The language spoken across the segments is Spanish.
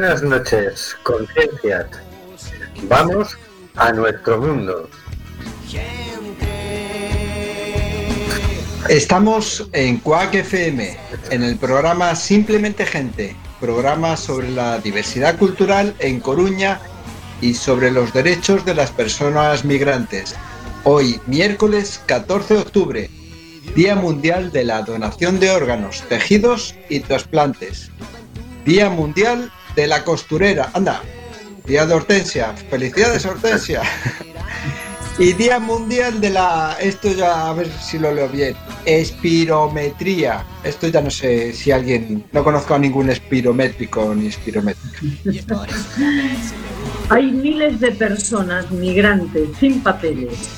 Buenas noches, conciencias. Vamos a nuestro mundo. Estamos en Cuac FM, en el programa Simplemente Gente, programa sobre la diversidad cultural en Coruña y sobre los derechos de las personas migrantes. Hoy, miércoles 14 de octubre, Día Mundial de la Donación de Órganos, Tejidos y Trasplantes. Día Mundial de la Costurera. Anda, Día de Hortensia. Felicidades, Hortensia. y Día Mundial de la... Esto ya, a ver si lo leo bien. Espirometría. Esto ya no sé si alguien... No conozco a ningún espirométrico ni espirométrica. Hay miles de personas migrantes sin papeles,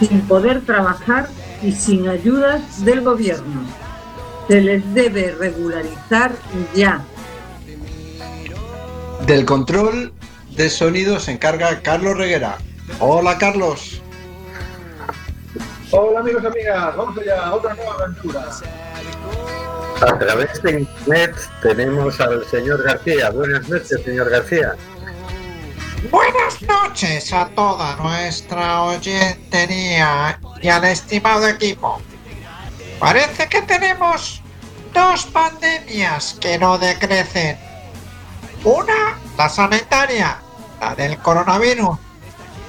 sin poder trabajar y sin ayudas del gobierno. Se les debe regularizar ya. Del control de sonido se encarga Carlos Reguera. Hola Carlos. Hola amigos y amigas, vamos allá a otra nueva aventura. A través de internet tenemos al señor García. Buenas noches, señor García. Buenas noches a toda nuestra oyentería y al estimado equipo. Parece que tenemos dos pandemias que no decrecen. Una, la sanitaria, la del coronavirus,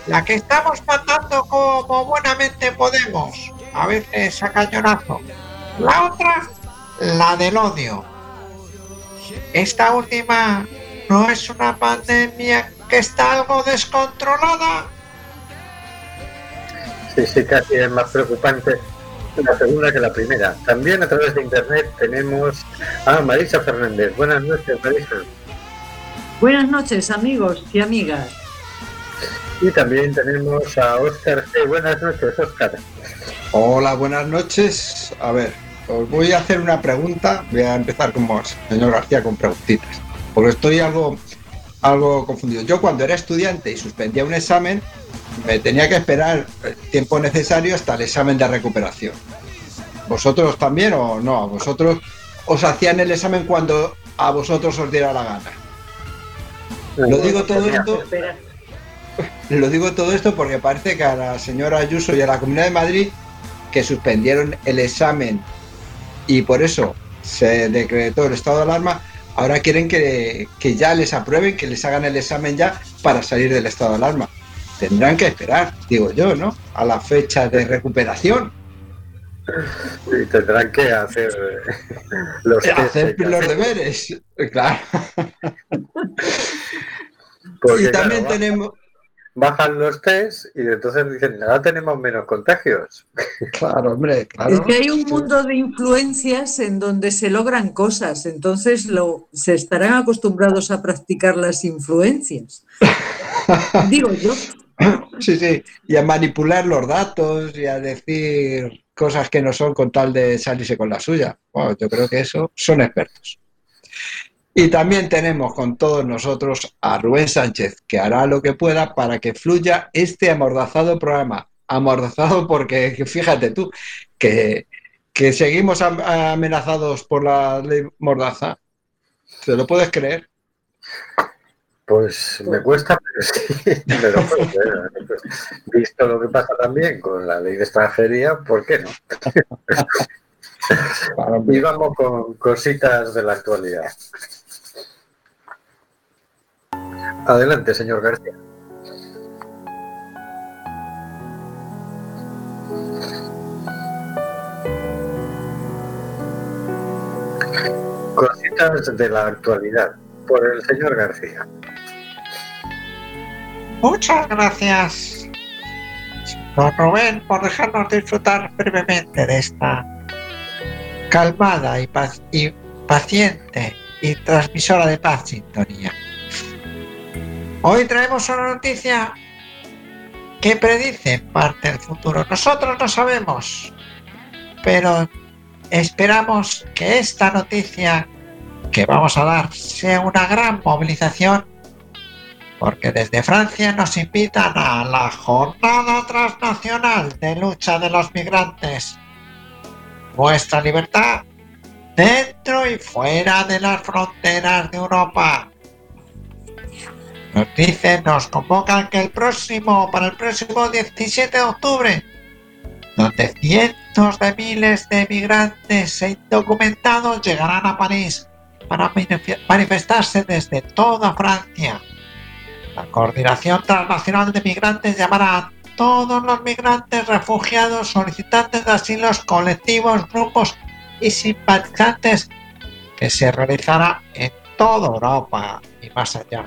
la que estamos matando como buenamente podemos, a veces a cañonazo. La otra, la del odio. Esta última no es una pandemia que está algo descontrolada. Sí, sí, casi es más preocupante la segunda que la primera. También a través de internet tenemos a Marisa Fernández. Buenas noches, Marisa. Buenas noches, amigos y amigas. Y también tenemos a Óscar C. Buenas noches, Óscar. Hola, buenas noches. A ver, os voy a hacer una pregunta. Voy a empezar como señor García con preguntitas. Porque estoy algo, algo confundido. Yo cuando era estudiante y suspendía un examen, me tenía que esperar el tiempo necesario hasta el examen de recuperación. ¿Vosotros también o no? ¿A vosotros os hacían el examen cuando a vosotros os diera la gana? Lo digo todo esto. Lo digo todo esto porque parece que a la señora Ayuso y a la Comunidad de Madrid que suspendieron el examen y por eso se decretó el estado de alarma, ahora quieren que, que ya les aprueben, que les hagan el examen ya para salir del estado de alarma. Tendrán que esperar, digo yo, ¿no? A la fecha de recuperación. Y tendrán que hacer los, hacer los deberes, claro. Porque, y también claro, tenemos, bajan los test y entonces dicen, ahora tenemos menos contagios. claro, hombre, claro. Es que hay un mundo de influencias en donde se logran cosas, entonces lo, se estarán acostumbrados a practicar las influencias. Digo yo. Sí, sí, y a manipular los datos y a decir cosas que no son con tal de salirse con la suya. Bueno, yo creo que eso son expertos. Y también tenemos con todos nosotros a Rubén Sánchez, que hará lo que pueda para que fluya este amordazado programa. Amordazado porque, fíjate tú, que, que seguimos am- amenazados por la ley Mordaza. ¿Te lo puedes creer? Pues me cuesta, pero sí, me lo puedo creer. Visto lo que pasa también con la ley de extranjería, ¿por qué no? Y vamos con cositas de la actualidad. Adelante, señor García. Cositas de la actualidad por el señor García. Muchas gracias, don Rubén, por dejarnos disfrutar brevemente de esta calmada y, paciente y transmisora de paz sintonía. Hoy traemos una noticia que predice parte del futuro. Nosotros no sabemos, pero esperamos que esta noticia que vamos a dar sea una gran movilización porque desde Francia nos invitan a la Jornada Transnacional de Lucha de los Migrantes. Nuestra libertad dentro y fuera de las fronteras de Europa. Nos dicen, nos convocan que el próximo, para el próximo 17 de octubre, donde cientos de miles de migrantes e indocumentados llegarán a París para manifestarse desde toda Francia. La Coordinación Transnacional de Migrantes llamará a todos los migrantes, refugiados, solicitantes de asilos, colectivos, grupos y simpatizantes que se realizará en toda Europa y más allá.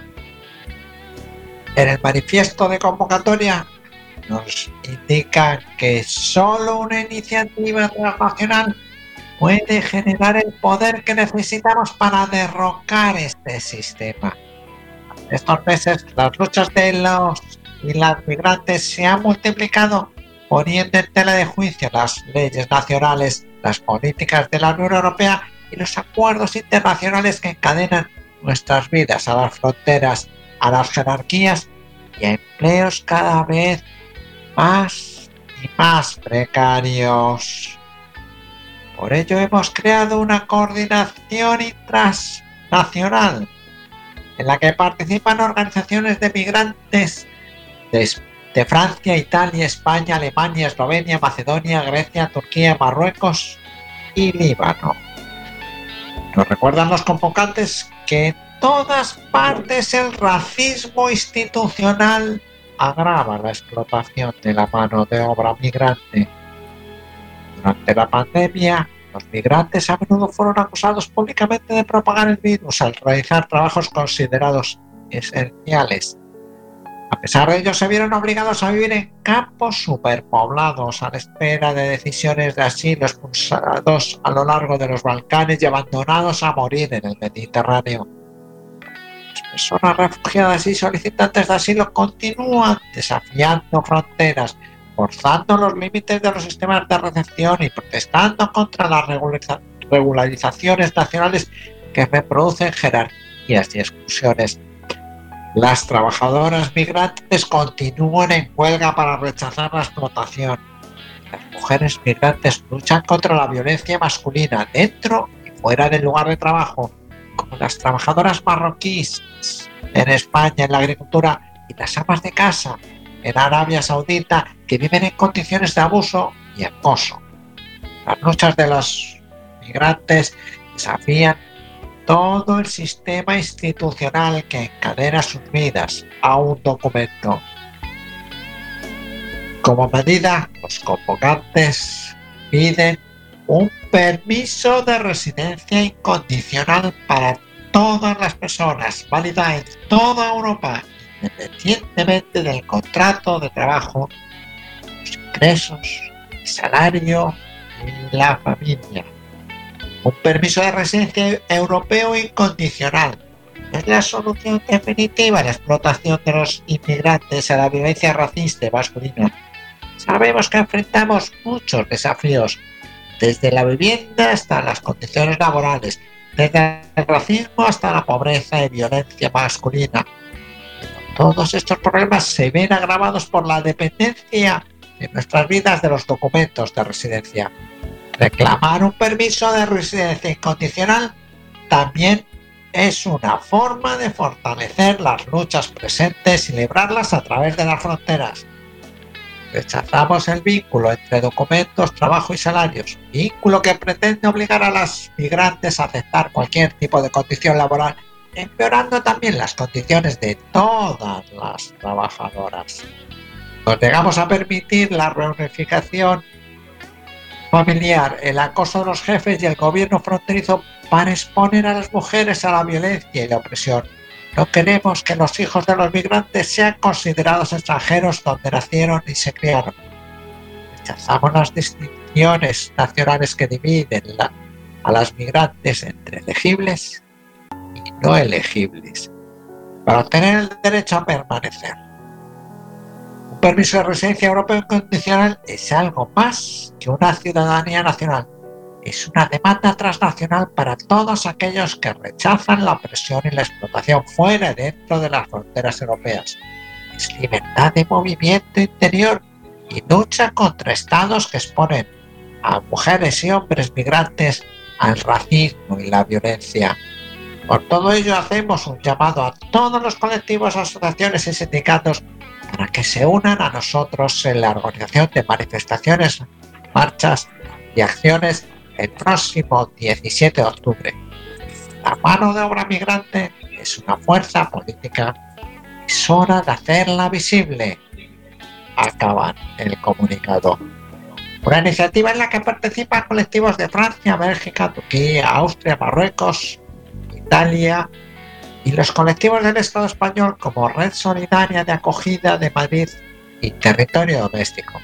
En el manifiesto de convocatoria nos indica que solo una iniciativa transnacional puede generar el poder que necesitamos para derrocar este sistema. Estos meses las luchas de los y las migrantes se han multiplicado poniendo en tela de juicio las leyes nacionales, las políticas de la Unión Europea y los acuerdos internacionales que encadenan nuestras vidas a las fronteras, a las jerarquías y a empleos cada vez más y más precarios. Por ello hemos creado una coordinación transnacional en la que participan organizaciones de migrantes de, Francia, Italia, España, Alemania, Eslovenia, Macedonia, Grecia, Turquía, Marruecos y Líbano. Nos recuerdan los convocantes que todas partes el racismo institucional agrava la explotación de la mano de obra migrante. Durante la pandemia, los migrantes a menudo fueron acusados públicamente de propagar el virus al realizar trabajos considerados esenciales. A pesar de ello, se vieron obligados a vivir en campos superpoblados a la espera de decisiones de asilo expulsados a lo largo de los Balcanes y abandonados a morir en el Mediterráneo personas refugiadas y solicitantes de asilo continúan desafiando fronteras, forzando los límites de los sistemas de recepción y protestando contra las regularizaciones nacionales que reproducen jerarquías y exclusiones. Las trabajadoras migrantes continúan en huelga para rechazar la explotación. Las mujeres migrantes luchan contra la violencia masculina dentro y fuera del lugar de trabajo como las trabajadoras marroquíes en España en la agricultura y las amas de casa en Arabia Saudita que viven en condiciones de abuso y acoso. Las luchas de los migrantes desafían todo el sistema institucional que encadena sus vidas a un documento. Como medida, los convocantes piden un permiso de residencia incondicional para todas las personas, válida en toda Europa, independientemente del contrato de trabajo, los ingresos, el salario y la familia. Un permiso de residencia europeo incondicional es la solución definitiva a la explotación de los inmigrantes a la violencia racista y masculina. Sabemos que enfrentamos muchos desafíos desde la vivienda hasta las condiciones laborales, desde el racismo hasta la pobreza y violencia masculina. Todos estos problemas se ven agravados por la dependencia en nuestras vidas de los documentos de residencia. Reclamar un permiso de residencia incondicional también es una forma de fortalecer las luchas presentes y librarlas a través de las fronteras. Rechazamos el vínculo entre documentos, trabajo y salarios, vínculo que pretende obligar a las migrantes a aceptar cualquier tipo de condición laboral, empeorando también las condiciones de todas las trabajadoras. Nos llegamos a permitir la reunificación familiar, el acoso de los jefes y el gobierno fronterizo para exponer a las mujeres a la violencia y la opresión no queremos que los hijos de los migrantes sean considerados extranjeros donde nacieron y se criaron. Rechazamos las distinciones nacionales que dividen a las migrantes entre elegibles y no elegibles para obtener el derecho a permanecer. Un permiso de residencia europeo incondicional es algo más que una ciudadanía nacional es una demanda transnacional para todos aquellos que rechazan la opresión y la explotación fuera y dentro de las fronteras europeas. Es libertad de movimiento interior y lucha contra estados que exponen a mujeres y hombres migrantes al racismo y la violencia. Por todo ello hacemos un llamado a todos los colectivos, asociaciones y sindicatos para que se unan a nosotros en la organización de manifestaciones, marchas y acciones el próximo 17 de octubre. La mano de obra migrante es una fuerza política. Es hora de hacerla visible. Acaban el comunicado. Una iniciativa en la que participan colectivos de Francia, Bélgica, Turquía, Austria, Marruecos, Italia y los colectivos del Estado español como Red Solidaria de Acogida de Madrid y Territorio Doméstico.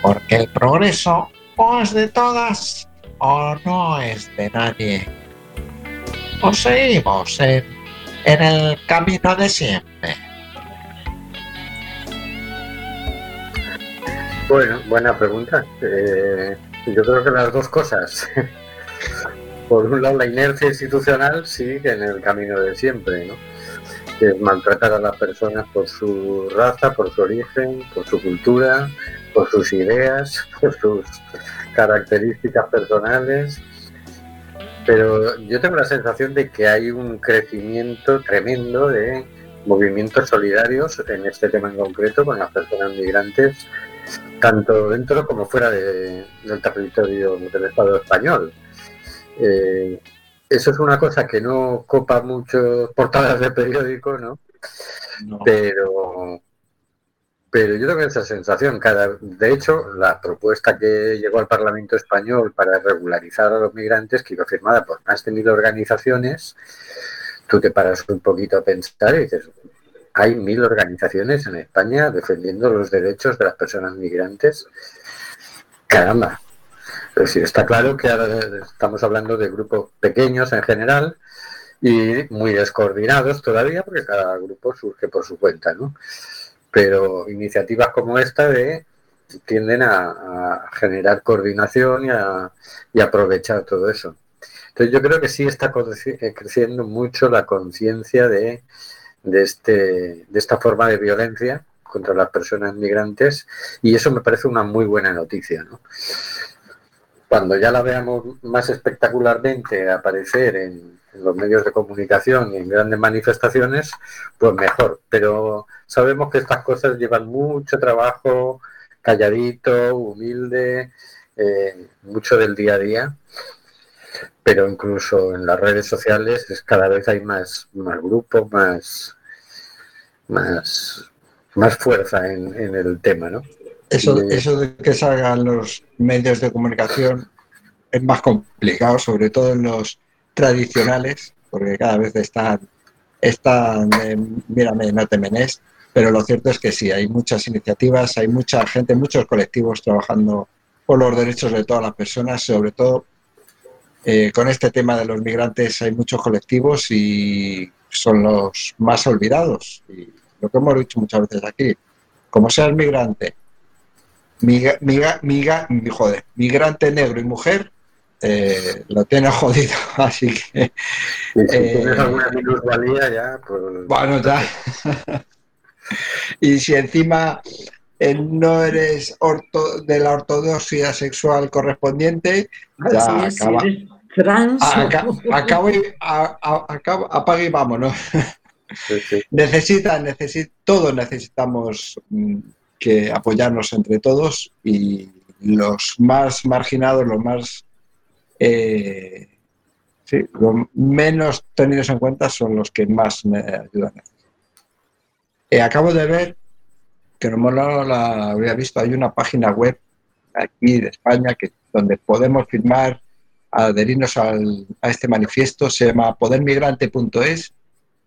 Porque el progreso o es de todas o no es de nadie. O seguimos en, en el camino de siempre. Bueno, buena pregunta. Eh, yo creo que las dos cosas. Por un lado, la inercia institucional sigue en el camino de siempre, ¿no? Que es maltratar a las personas por su raza, por su origen, por su cultura, por sus ideas, por sus características personales. Pero yo tengo la sensación de que hay un crecimiento tremendo de movimientos solidarios en este tema en concreto con las personas migrantes tanto dentro como fuera de, del territorio del Estado español. Eh, eso es una cosa que no copa mucho portadas de periódico, ¿no? Pero, pero yo tengo esa sensación. Cada, de hecho, la propuesta que llegó al Parlamento español para regularizar a los migrantes, que iba firmada por más de mil organizaciones, tú te paras un poquito a pensar y dices, hay mil organizaciones en España defendiendo los derechos de las personas migrantes. Caramba. Es decir, está claro que ahora estamos hablando de grupos pequeños en general y muy descoordinados todavía, porque cada grupo surge por su cuenta, ¿no? Pero iniciativas como esta de tienden a, generar coordinación y a, y aprovechar todo eso. Entonces yo creo que sí está creciendo mucho la conciencia de de, este, de esta forma de violencia contra las personas migrantes y eso me parece una muy buena noticia. ¿no? Cuando ya la veamos más espectacularmente aparecer en, los medios de comunicación y en grandes manifestaciones, pues mejor. Pero sabemos que estas cosas llevan mucho trabajo, calladito, humilde, eh, mucho del día a día pero incluso en las redes sociales es cada vez hay más, más grupos, más, más, más fuerza en, el tema, ¿no? Eso, eso de que salgan los medios de comunicación es más complicado, sobre todo en los tradicionales, porque cada vez están, están mírame, no te menes, pero lo cierto es que sí, hay muchas iniciativas, hay mucha gente, muchos colectivos trabajando por los derechos de todas las personas, sobre todo eh, con este tema de los migrantes hay muchos colectivos y son los más olvidados. Y lo que hemos dicho muchas veces aquí, como seas migrante, miga, miga, joder, migrante negro y mujer, eh, lo tienes jodido, así que... si tienes eh, alguna minusvalía ya, pues... Bueno, ya. y si encima no eres orto, de la ortodoxia sexual correspondiente, ya acaba, trans. acabo, apague y vámonos. Necesita, todos necesitamos mm, que apoyarnos entre todos y los más marginados, los más eh, los menos tenidos en cuenta son los que más me ayudan. Eh, acabo de ver que no la había visto, hay una página web aquí de España que donde podemos firmar, adherirnos a este manifiesto, se llama podermigrante.es.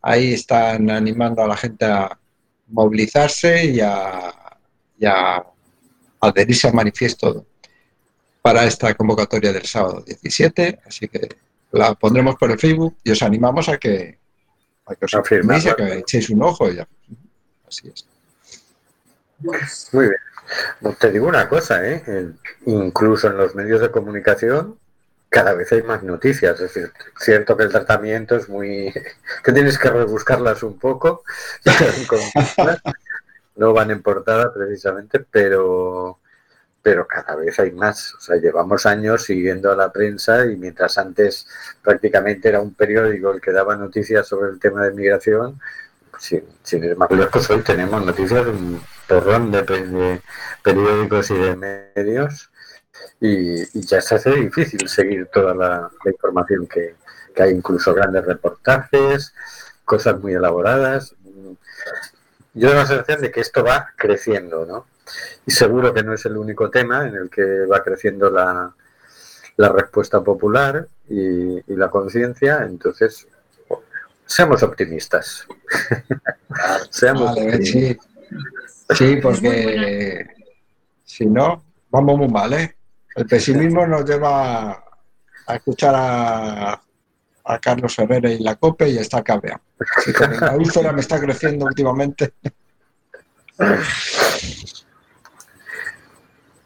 Ahí están animando a la gente a movilizarse y a, adherirse al manifiesto para esta convocatoria del sábado 17. Así que la pondremos por el Facebook y os animamos a que, a que os afirméis a que echéis un ojo. Ya. Así es. Muy bien. Te digo una cosa, ¿eh? incluso en los medios de comunicación cada vez hay más noticias. Es decir, cierto que el tratamiento es muy... que tienes que rebuscarlas un poco. no van en portada precisamente, pero pero cada vez hay más. O sea, llevamos años siguiendo a la prensa y mientras antes prácticamente era un periódico el que daba noticias sobre el tema de migración, sin, sin ir más lejos, hoy tenemos noticias de un porrón de, periódicos y de medios y, y, ya se hace difícil seguir toda la, la información que, que hay, incluso grandes reportajes, cosas muy elaboradas. Yo tengo la sensación de que esto va creciendo, ¿no? Y seguro que no es el único tema en el que va creciendo la, la respuesta popular y, y la conciencia, entonces seamos optimistas. seamos vale, optimistas. Sí, sí porque si no, vamos muy mal, ¿eh? El pesimismo nos lleva a escuchar a, a Carlos Herrera y la COPE y está cabreado. La úlcera me está creciendo últimamente.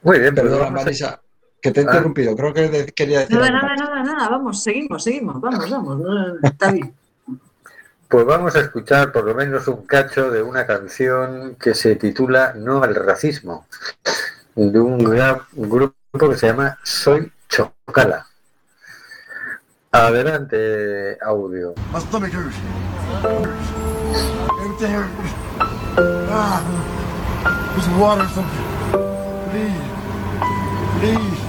Muy bien, perdona, Marisa, que te he interrumpido. Creo que quería decir. Nada, nada, nada, nada. Vamos, seguimos, seguimos. Vamos, vamos. Está bien. Pues vamos a escuchar por lo menos un cacho de una canción que se titula No al racismo, de un, grupo que se llama Soy Chocala. Adelante, audio. Everything. Ah, there's water something. Please. Please.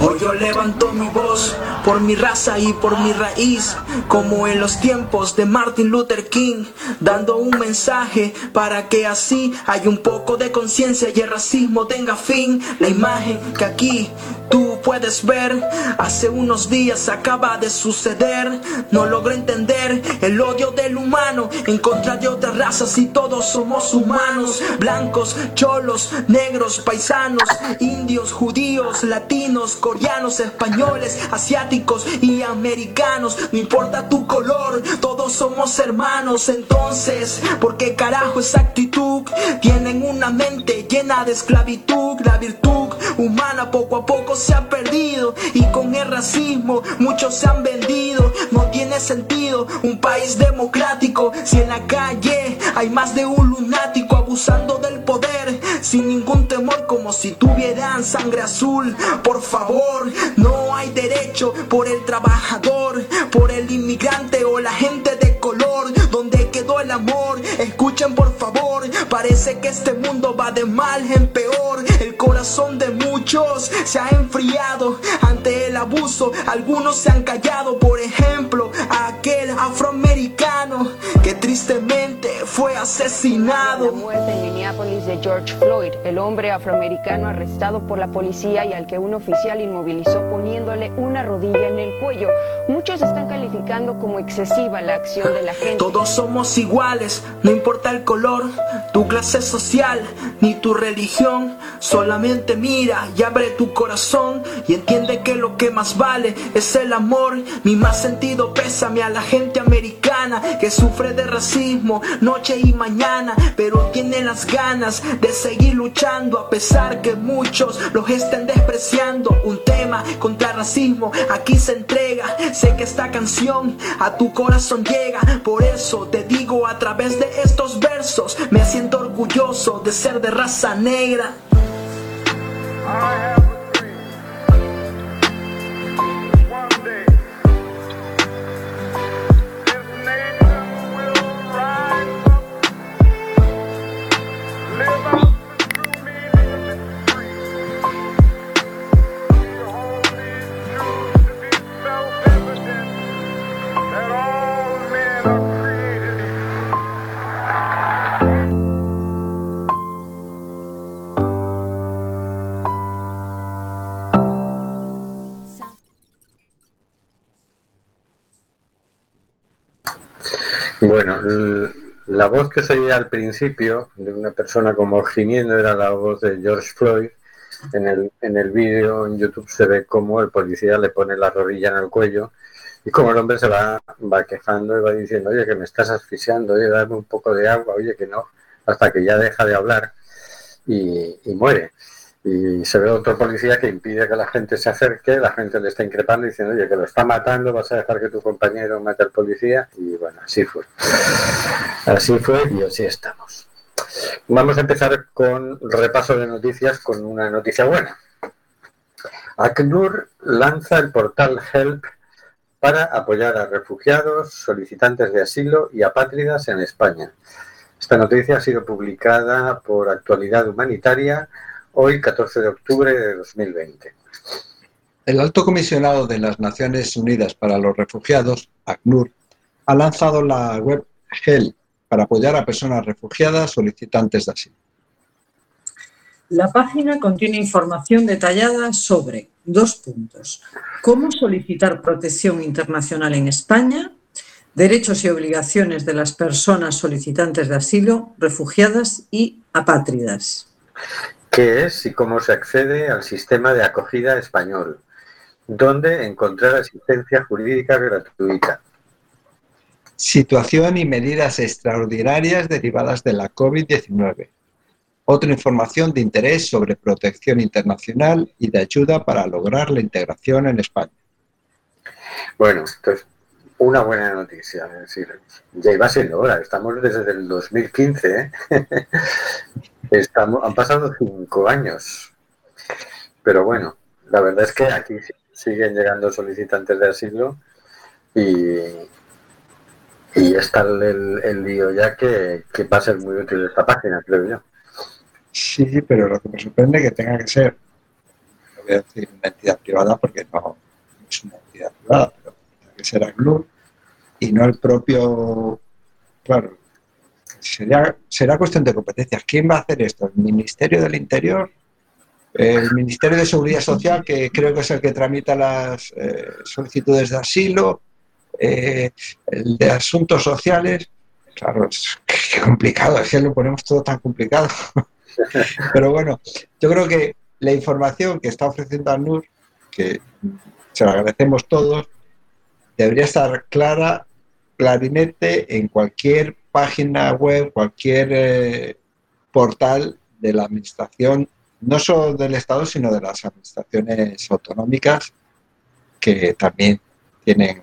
Hoy yo levanto mi voz por mi raza y por mi raíz, como en los tiempos de Martin Luther King, dando un mensaje para que así haya un poco de conciencia y el racismo tenga fin. La imagen que aquí tú puedes ver, hace unos días acaba de suceder. No logro entender el odio del humano en contra de otras razas y todos somos humanos, blancos, cholos, negros, paisanos, indios, judíos, latinos, coreanos, españoles, asiáticos y americanos. No importa tu color, todos somos hermanos. Entonces, ¿por qué carajo esa actitud? Tienen una mente llena de esclavitud, la virtud humana poco a poco se ha perdido y con el racismo muchos se han vendido. No tiene sentido un país democrático si en la calle hay más de un lunático abusando del poder sin ningún temor como si tuvieran sangre azul. Por favor, no hay derecho por el trabajador, por el inmigrante o la gente de color. Donde quedó el amor? Escuchen por favor, parece que este mundo va de mal en peor. El corazón de muchos se ha enfriado ante el abuso. Algunos se han callado, por ejemplo, aquel afroamericano que tristemente fue asesinado. La muerte en Minneapolis de George Floyd, el hombre afroamericano arrestado por la policía y al que un oficial inmovilizó poniéndole una rodilla en el cuello. Muchos están calificando como excesiva la acción de la gente. Todos somos iguales, no importa el color, tu clase social, ni tu religión. Solamente mira y abre tu corazón y entiende que lo que más vale es el amor. Mi más sentido pésame a la gente americana que sufre de racismo noche y mañana, pero tiene las ganas de seguir luchando a pesar que muchos los estén despreciando. Un tema contra racismo aquí se entrega. Sé que esta canción a tu corazón llega, por eso te digo a través de estos versos, me siento orgulloso de ser de raza negra. Bueno, la voz que se oía al principio de una persona como gimiendo era la voz de George Floyd. En el, en el vídeo en YouTube se ve cómo el policía le pone la rodilla en el cuello y como el hombre se va, va quejando y va diciendo, oye, que me estás asfixiando, oye, dame un poco de agua, oye, que no, hasta que ya deja de hablar y, y muere y se ve otro policía que impide que la gente se acerque, la gente le está increpando diciendo, oye, que lo está matando, vas a dejar que tu compañero mate al policía, y bueno, así fue. Así fue y así estamos. Vamos a empezar con repaso de noticias con una noticia buena. ACNUR lanza el portal Help para apoyar a refugiados, solicitantes de asilo y apátridas en España. Esta noticia ha sido publicada por Actualidad Humanitaria hoy, 14 de octubre de 2020. El alto comisionado de las Naciones Unidas para los Refugiados, ACNUR, ha lanzado la web Help para apoyar a personas refugiadas solicitantes de asilo. La página contiene información detallada sobre dos puntos. Cómo solicitar protección internacional en España, derechos y obligaciones de las personas solicitantes de asilo, refugiadas y apátridas. ¿Qué es y cómo se accede al sistema de acogida español? ¿Dónde encontrar asistencia jurídica gratuita? Situación y medidas extraordinarias derivadas de la COVID-19. Otra información de interés sobre protección internacional y de ayuda para lograr la integración en España. Bueno, entonces, una buena noticia. Es decir, ya iba siendo hora. Estamos desde el 2015. ¿eh? Estamos, han pasado cinco años. Pero bueno, la verdad es que aquí siguen llegando solicitantes de asilo y, y está el, el lío ya que, que, va a ser muy útil esta página, creo yo. Sí, pero lo que me sorprende es que tenga que ser, voy a decir una entidad privada porque no, es una entidad privada, pero tiene que ser ACNUR y no el propio, claro, sería, será cuestión de competencias. ¿Quién va a hacer esto? ¿El Ministerio del Interior? ¿El Ministerio de Seguridad Social, que creo que es el que tramita las eh, solicitudes de asilo? Eh, el de Asuntos Sociales. Claro, es complicado, es que lo ponemos todo tan complicado. Pero bueno, yo creo que la información que está ofreciendo ANUR, que se la agradecemos todos, debería estar clara, clarinete en cualquier página web, cualquier eh, portal de la administración, no solo del Estado, sino de las administraciones autonómicas que también tienen,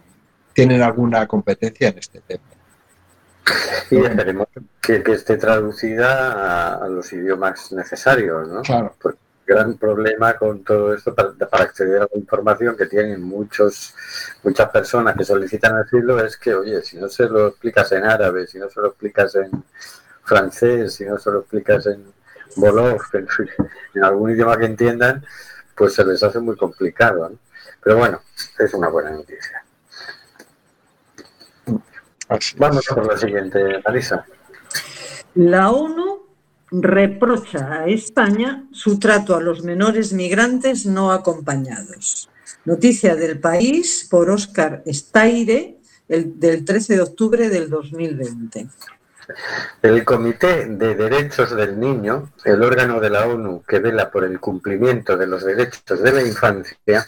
tienen alguna competencia en este tema. Y esperemos que, que esté traducida a, a, los idiomas necesarios, ¿no? Claro. Porque gran problema con todo esto para, para, acceder a la información que tienen muchos muchas personas que solicitan asilo es que, oye, si no se lo explicas en árabe, si no se lo explicas en francés, si no se lo explicas en Wolof, en, en algún idioma que entiendan, pues se les hace muy complicado. ¿no? Pero bueno, es una buena noticia. Vamos por la siguiente, Marisa. La ONU reprocha a España su trato a los menores migrantes no acompañados. Noticia del país por Óscar Staire, el, del 13 de octubre del 2020. El Comité de Derechos del Niño, el órgano de la ONU que vela por el cumplimiento de los derechos de la infancia,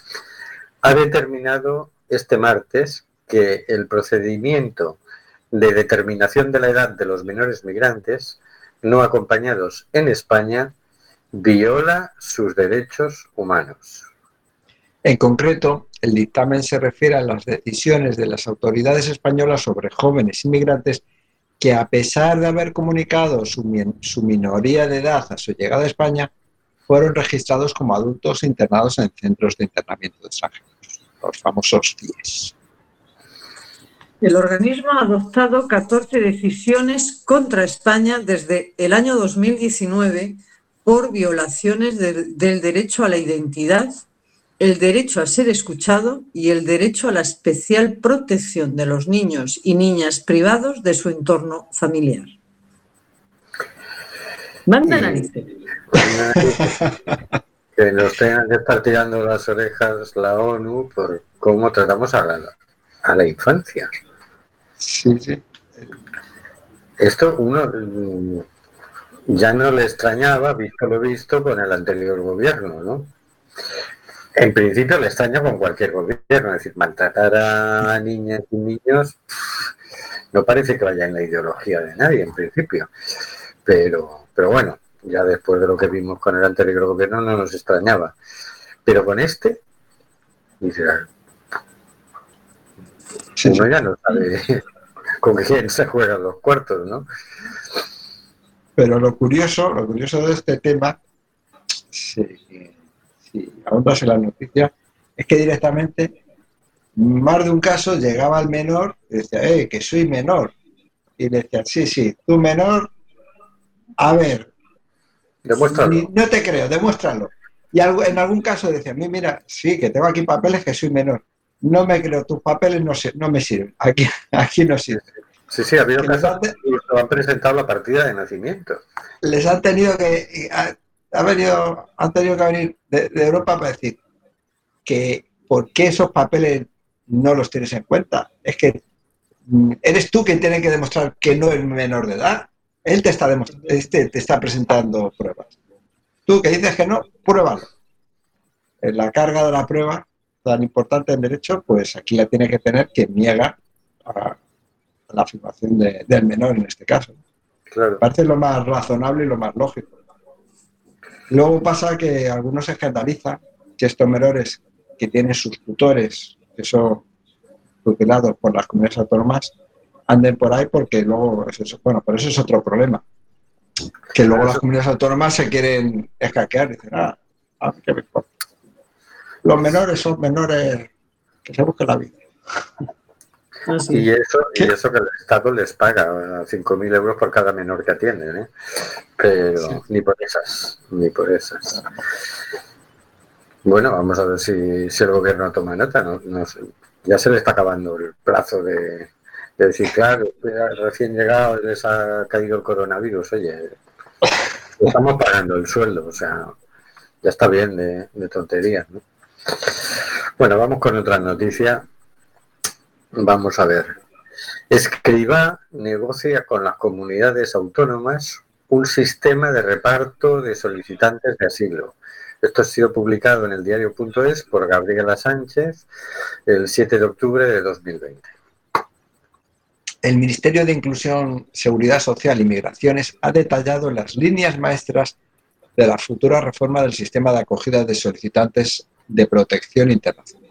ha determinado este martes que el procedimiento de determinación de la edad de los menores migrantes no acompañados en España viola sus derechos humanos. En concreto, el dictamen se refiere a las decisiones de las autoridades españolas sobre jóvenes inmigrantes que, a pesar de haber comunicado su, minoría de edad a su llegada a España, fueron registrados como adultos internados en centros de internamiento de extranjeros, los famosos CIES. El organismo ha adoptado 14 decisiones contra España desde el año 2019 por violaciones de, del derecho a la identidad, el derecho a ser escuchado y el derecho a la especial protección de los niños y niñas privados de su entorno familiar. Manda narices. Que nos tengan que estar tirando las orejas la ONU por cómo tratamos a la, a la infancia. Sí, sí. Esto uno ya no le extrañaba, visto lo visto, con el anterior gobierno, ¿no? En principio le extraña con cualquier gobierno, es decir, maltratar a niñas y niños no parece que vaya en la ideología de nadie, en principio. Pero, pero bueno, ya después de lo que vimos con el anterior gobierno no nos extrañaba. Pero con este, dice, Sí, uno ya no sabe con quién se juegan los cuartos, ¿no? Pero lo curioso, lo curioso de este tema, si, si ahondas en la noticia, es que directamente, más de un caso llegaba al menor y decía, eh, que soy menor. Y le decía, sí, sí, tú menor, a ver, Demuéstralo. ni- no te creo, demuéstralo. Y algo- en algún caso decía, "Mi- mira, sí, que tengo aquí papeles que soy menor. No me creo, tus papeles no, se- no me sirven. Aquí, aquí no sirven. Sí, sí, ha habido Que casos han que han presentado la partida de nacimiento. les han tenido que ha, ha venido han tenido que venir de, de Europa para decir que por qué esos papeles no los tienes en cuenta es que mm, eres tú quien tiene que demostrar que no es menor de edad él te está este te está presentando pruebas tú que dices que no pruébalo en la carga de la prueba tan importante en derecho pues aquí la tiene que tener quien niega a la afirmación de- del menor en este caso Claro. parece lo más razonable y lo más lógico. Luego pasa que algunos se escandalizan que estos menores que tienen sus tutores, que son tutelados por las comunidades autónomas, anden por ahí porque luego, es eso, bueno, pero eso es otro problema. Que luego las comunidades autónomas se quieren escaquear y dicen, ah, ah, ¿qué me importa? Los menores son menores que se busquen la vida. Así. Y eso, y eso que el Estado les paga 5.000 euros por cada menor que atienden, ¿eh? Pero ni por esas, ni por esas. Bueno, vamos a ver si, si el gobierno toma nota. No, no sé. Ya se le está acabando el plazo de, de decir, claro, recién llegado les ha caído el coronavirus. Oye, estamos pagando el sueldo, o sea, ya está bien de, de tonterías, ¿no? Bueno, vamos con otra noticia. Vamos a ver. Escriba negocia con las comunidades autónomas un sistema de reparto de solicitantes de asilo. Esto ha sido publicado en el diario.es por Gabriela Sánchez el 7 de octubre de 2020. El Ministerio de Inclusión, Seguridad Social y Migraciones ha detallado las líneas maestras de la futura reforma del sistema de acogida de solicitantes de protección internacional.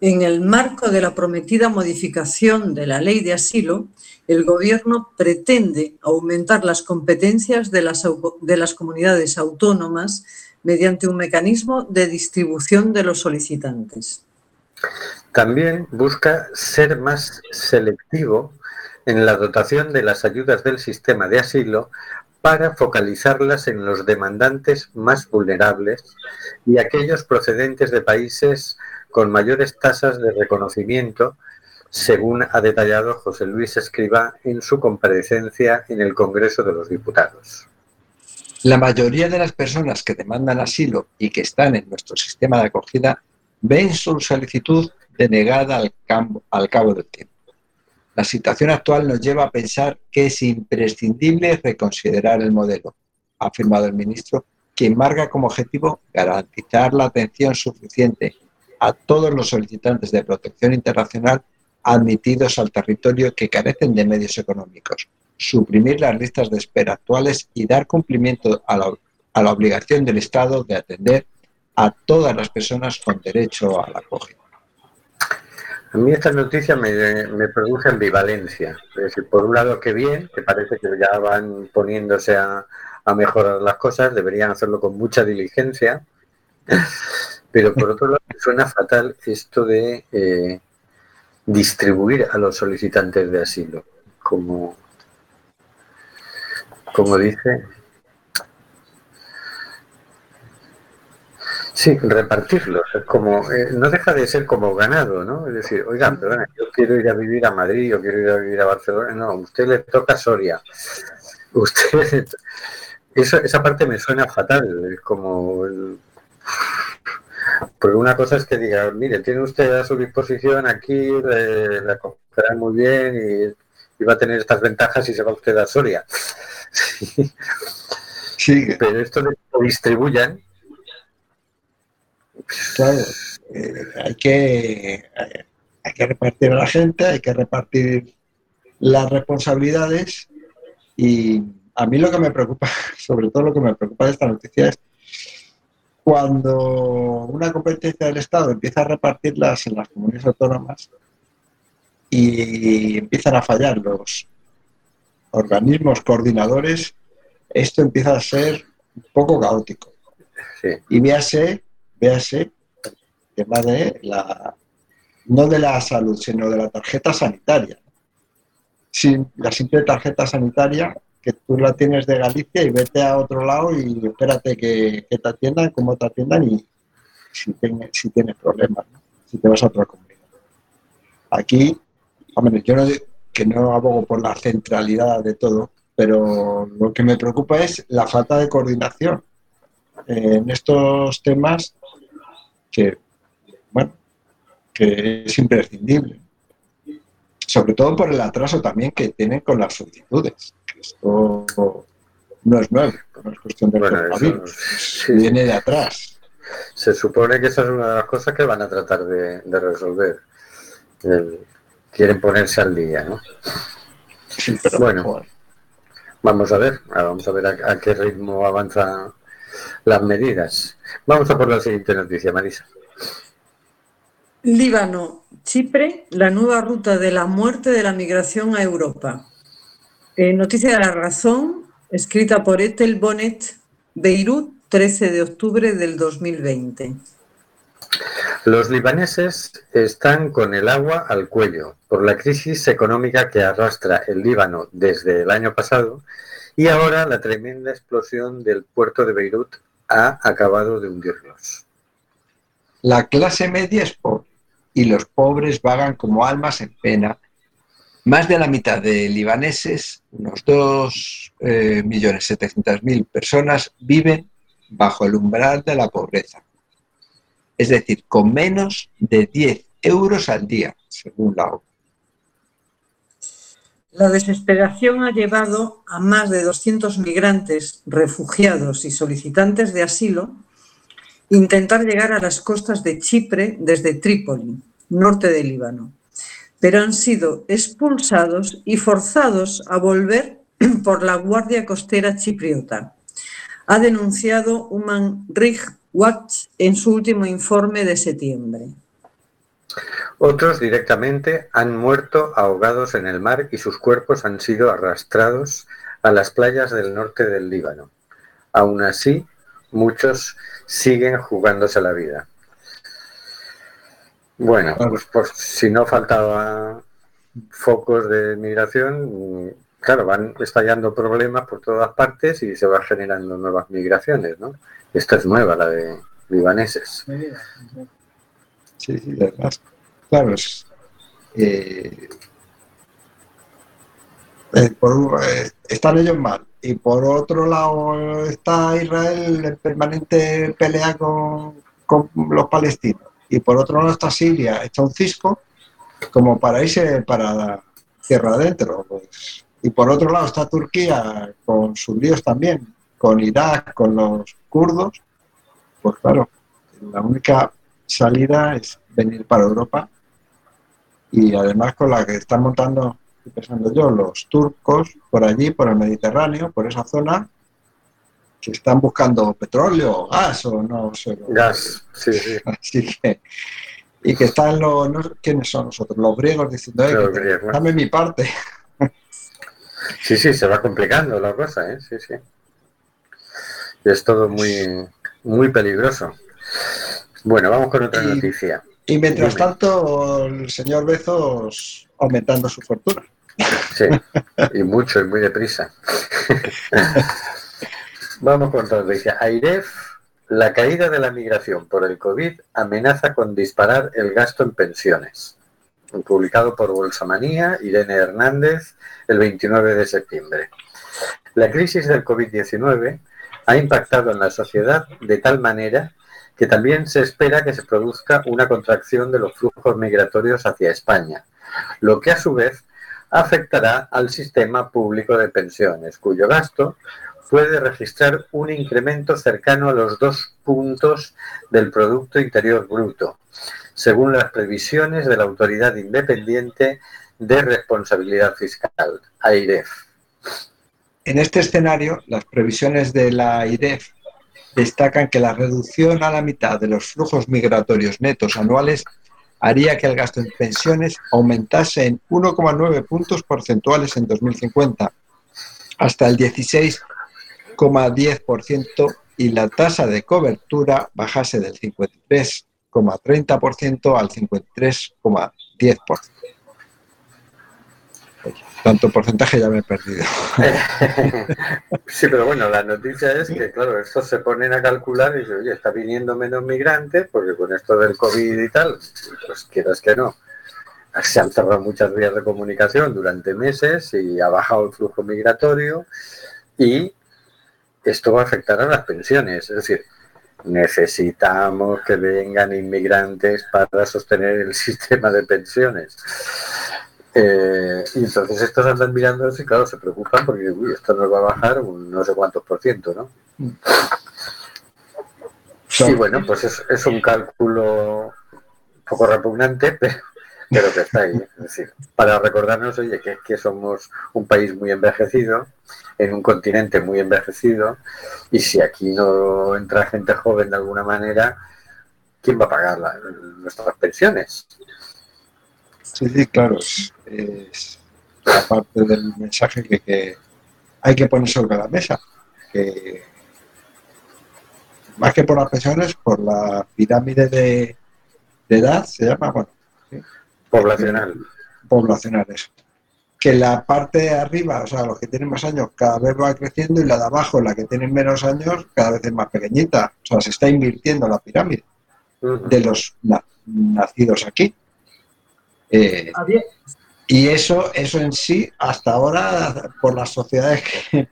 En el marco de la prometida modificación de la ley de asilo, el Gobierno pretende aumentar las competencias de las, de las comunidades autónomas mediante un mecanismo de distribución de los solicitantes. También busca ser más selectivo en la dotación de las ayudas del sistema de asilo para focalizarlas en los demandantes más vulnerables y aquellos procedentes de países con mayores tasas de reconocimiento, según ha detallado José Luis Escriba en su comparecencia en el Congreso de los Diputados. La mayoría de las personas que demandan asilo y que están en nuestro sistema de acogida ven su solicitud denegada al, cam- al cabo del tiempo. La situación actual nos lleva a pensar que es imprescindible reconsiderar el modelo, ha afirmado el ministro, quien marca como objetivo garantizar la atención suficiente a todos los solicitantes de protección internacional admitidos al territorio que carecen de medios económicos, suprimir las listas de espera actuales y dar cumplimiento a la, a la obligación del Estado de atender a todas las personas con derecho a la acogida. A mí esta noticia me, me produce ambivalencia. Es decir, por un lado, que bien, que parece que ya van poniéndose a, a mejorar las cosas, deberían hacerlo con mucha diligencia, pero por otro lado, suena fatal esto de eh, distribuir a los solicitantes de asilo, como, como dice. Sí, repartirlos. Es como, eh, no deja de ser como ganado, ¿no? Es decir, oigan, perdona, yo quiero ir a vivir a Madrid, yo quiero ir a vivir a Barcelona. No, a usted le toca Soria. Usted, eso, esa parte me suena fatal. Es como, el- porque una cosa es que diga, mire, tiene usted a su disposición aquí, le, le acogerá muy bien y, y va a tener estas ventajas si se va usted a Soria. Sí, Pero esto de que lo distribuyan, claro, eh, hay, que, eh, hay que repartir a la gente, hay que repartir las responsabilidades y a mí lo que me preocupa, sobre todo lo que me preocupa de esta noticia es cuando una competencia del Estado empieza a repartirlas en las comunidades autónomas y empiezan a fallar los, organismos coordinadores, esto empieza a ser un poco caótico. Y véase, véase, tema de la, no de la salud, sino de la tarjeta sanitaria. Sin la simple tarjeta sanitaria que tú la tienes de Galicia y vete a otro lado y espérate que, te atiendan, cómo te atiendan y si, si tienes problemas, si te vas a otra comunidad. Aquí, hombre, yo no, que no abogo por la centralidad de todo, pero lo que me preocupa es la falta de coordinación en estos temas que, bueno, que es imprescindible. Sobre todo por el atraso también que tienen con las solicitudes. Esto no es nuevo, no es cuestión de coronavirus, viene de atrás. Se supone que esa es una de las cosas que van a tratar de, resolver. quieren ponerse al día, ¿no? bueno, vamos a ver, vamos a ver a, qué ritmo avanzan las medidas. Vamos a por la siguiente noticia, Marisa. Líbano, Chipre, la nueva ruta de la muerte de la migración a Europa. Eh, noticia de la razón, escrita por Ethel Bonnet, Beirut, 13 de octubre del 2020. Los libaneses están con el agua al cuello por la crisis económica que arrastra el Líbano desde el año pasado y ahora la tremenda explosión del puerto de Beirut ha acabado de hundirlos. La clase media es pobre y los pobres vagan como almas en pena. Más de la mitad de libaneses, unos 2.700.000 eh, personas, viven bajo el umbral de la pobreza. Es decir, con menos de 10 euros al día, según la ONU. La desesperación ha llevado a más de 200 migrantes, refugiados y solicitantes de asilo intentar llegar a las costas de Chipre desde Trípoli, norte del Líbano, pero han sido expulsados y forzados a volver por la Guardia Costera Chipriota. Ha denunciado Human Rights Watch en su último informe de septiembre. Otros directamente han muerto ahogados en el mar y sus cuerpos han sido arrastrados a las playas del norte del Líbano. Aún así, muchos siguen jugándose la vida. Bueno, pues, pues, si no faltaba focos de migración, claro, van estallando problemas por todas partes y se van generando nuevas migraciones, ¿no? Esta es nueva, la de libaneses. Sí, sí, además, claro, eh, eh, eh, están ellos mal y por otro lado está Israel en permanente pelea con, los palestinos y por otro lado está Siria, está un cisco como para irse para tierra adentro. Pues. Y por otro lado está Turquía con sus líos también, con Irak, con los kurdos. Pues claro, la única salida es venir para Europa y además con la que están montando estoy pensando yo, los turcos por allí, por el Mediterráneo, por esa zona, que están buscando petróleo, gas o no sé. Gas, sí, sí. Así que, y que están los, ¿quiénes son nosotros? Los griegos diciendo, eh, dame mi parte. Sí, sí, se va complicando la cosa, ¿eh? Sí, sí. Es todo muy, muy peligroso. Bueno, vamos con otra noticia. Y mientras tanto, el señor Bezos aumentando su fortuna. Sí, y mucho y muy deprisa. Vamos con todo. Dice, AIREF, la caída de la migración por el COVID amenaza con disparar el gasto en pensiones. Publicado por Bolsamanía, Irene Hernández, el 29 de septiembre. La crisis del COVID-19 ha impactado en la sociedad de tal manera que también se espera que se produzca una contracción de los flujos migratorios hacia España, lo que a su vez afectará al sistema público de pensiones, cuyo gasto puede registrar un incremento cercano a los dos puntos del Producto Interior Bruto, según las previsiones de la Autoridad Independiente de Responsabilidad Fiscal, AIREF. En este escenario, las previsiones de la AIREF destacan que la reducción a la mitad de los flujos migratorios netos anuales haría que el gasto en pensiones aumentase en 1,9 puntos porcentuales en 2050 hasta el 16,10% y la tasa de cobertura bajase del 53,30% al 53,10%. Tanto porcentaje ya me he perdido. sí, pero bueno, la noticia es que, claro, estos se ponen a calcular y dicen, oye, está viniendo menos migrantes, porque con esto del COVID y tal, pues quieras que no. Se han cerrado muchas vías de comunicación durante meses y ha bajado el flujo migratorio y esto va a afectar a las pensiones. Es decir, necesitamos que vengan inmigrantes para sostener el sistema de pensiones. Eh, y entonces estos andan mirando y claro, se preocupan porque uy, esto nos va a bajar un no sé cuántos por ciento, ¿no? Sí, bueno, pues es, es un cálculo un poco repugnante, pero, pero que está ahí. Es decir, para recordarnos, oye, que, que somos un país muy envejecido, en un continente muy envejecido, y si aquí no entra gente joven de alguna manera, ¿quién va a pagar la, nuestras pensiones? Sí, sí, claro. Es la parte del mensaje que, que hay que poner sobre la mesa. Que más que por las pensiones, por la pirámide de, de edad, se llama, bueno. ¿sí? Poblacional. Poblacional, eso. Que la parte de arriba, o sea, los que tienen más años, cada vez va creciendo y la de abajo, la que tienen menos años, cada vez es más pequeñita. O sea, se está invirtiendo la pirámide de los na- nacidos aquí. Eh, y eso, eso en sí, hasta ahora, por las sociedades que,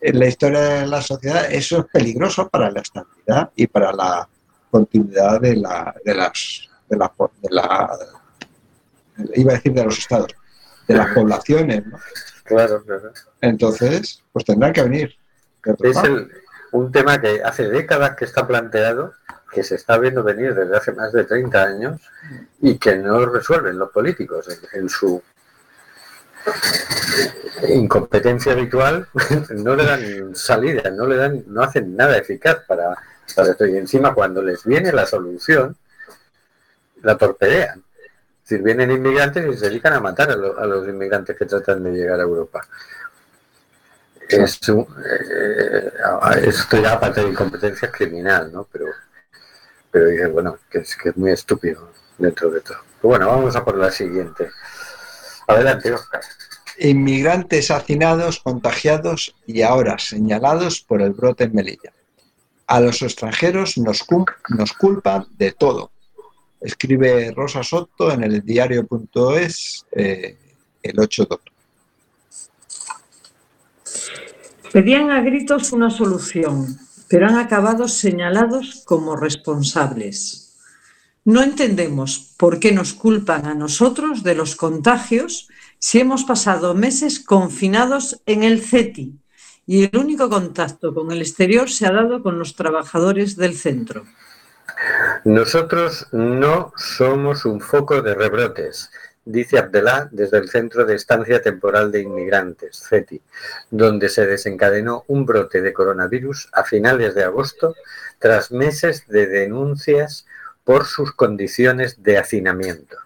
en la historia de la sociedad, eso es peligroso para la estabilidad y para la continuidad de la, de las, de la, de la- iba a decir de los estados, de las poblaciones, ¿no? Claro, claro. Entonces, pues tendrá que venir. Es el- un tema que hace décadas que está planteado, que se está viendo venir desde hace más de 30 años y que no resuelven los políticos en, su incompetencia habitual, no le dan salida, no le dan, no hacen nada eficaz para, para esto. Y encima cuando les viene la solución, la torpedean. Es vienen inmigrantes y se dedican a matar a, lo- a los inmigrantes que tratan de llegar a Europa. Es un- eh, esto ya aparte de incompetencia criminal, ¿no? Pero, pero dices, bueno, que es, que es muy estúpido dentro de todo. Pero bueno, vamos a por la siguiente. Adelante, Oscar. Inmigrantes hacinados, contagiados y ahora señalados por el brote en Melilla. A los extranjeros nos, nos culpan de todo. Escribe Rosa Soto en el diario.es eh, el 8 de octubre. Pedían a gritos una solución, pero han acabado señalados como responsables. No entendemos por qué nos culpan a nosotros de los contagios si hemos pasado meses confinados en el CETI y el único contacto con el exterior se ha dado con los trabajadores del centro. Nosotros no somos un foco de rebrotes, dice Abdelá desde el Centro de Estancia Temporal de Inmigrantes, CETI, donde se desencadenó un brote de coronavirus a finales de agosto tras meses de denuncias por sus condiciones de hacinamiento.